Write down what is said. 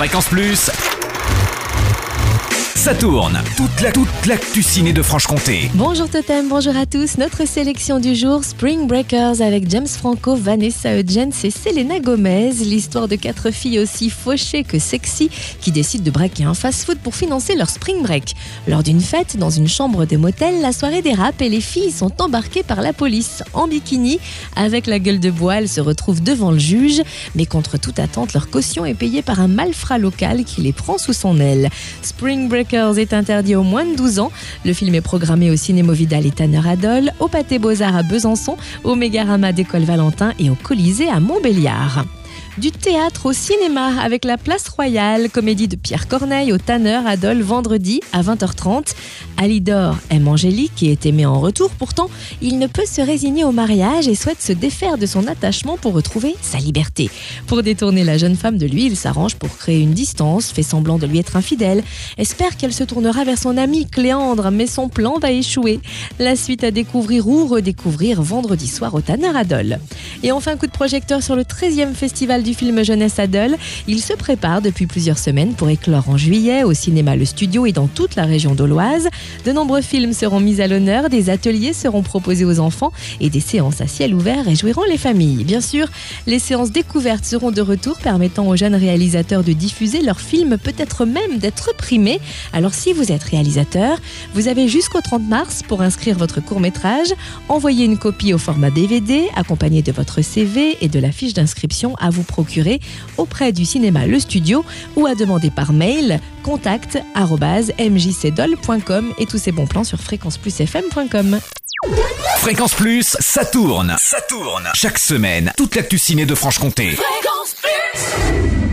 Fréquence Plus. Ça tourne. Toute la toute l'actu de Franche-Comté. Bonjour Totem, bonjour à tous. Notre sélection du jour, Spring Breakers avec James Franco, Vanessa Hudgens et Selena Gomez. L'histoire de quatre filles aussi fauchées que sexy qui décident de braquer un fast-food pour financer leur spring break. Lors d'une fête dans une chambre de motel, la soirée dérape et les filles sont embarquées par la police en bikini. Avec la gueule de bois, elles se retrouvent devant le juge. Mais contre toute attente, leur caution est payée par un malfrat local qui les prend sous son aile. Spring Breakers est interdit aux moins de 12 ans. Le film est programmé au Cinémo Vidal et Tanner Adol, au Pâté Beaux-Arts à Besançon, au Mégarama d'École Valentin et au Colisée à Montbéliard du théâtre au cinéma avec la Place Royale, comédie de Pierre Corneille au Tanner Adol vendredi à 20h30. Alidor aime Angélique et est aimé en retour, pourtant il ne peut se résigner au mariage et souhaite se défaire de son attachement pour retrouver sa liberté. Pour détourner la jeune femme de lui, il s'arrange pour créer une distance, fait semblant de lui être infidèle, espère qu'elle se tournera vers son ami Cléandre, mais son plan va échouer. La suite à découvrir ou redécouvrir vendredi soir au Tanner Adol. Et enfin, coup de projecteur sur le 13e festival du film Jeunesse Adol. Il se prépare depuis plusieurs semaines pour éclore en juillet au cinéma Le Studio et dans toute la région d'Auloise. De nombreux films seront mis à l'honneur, des ateliers seront proposés aux enfants et des séances à ciel ouvert réjouiront les familles. Bien sûr, les séances découvertes seront de retour permettant aux jeunes réalisateurs de diffuser leurs films, peut-être même d'être primés. Alors si vous êtes réalisateur, vous avez jusqu'au 30 mars pour inscrire votre court métrage, envoyer une copie au format DVD accompagné de votre CV et de la fiche d'inscription à vous procurer auprès du cinéma Le Studio ou à demander par mail contact@mjcdol.com et tous ces bons plans sur fréquenceplusfm.com. Fréquence Plus, ça tourne. Ça tourne. Chaque semaine, toute l'actu ciné de Franche-Comté. Fréquence Plus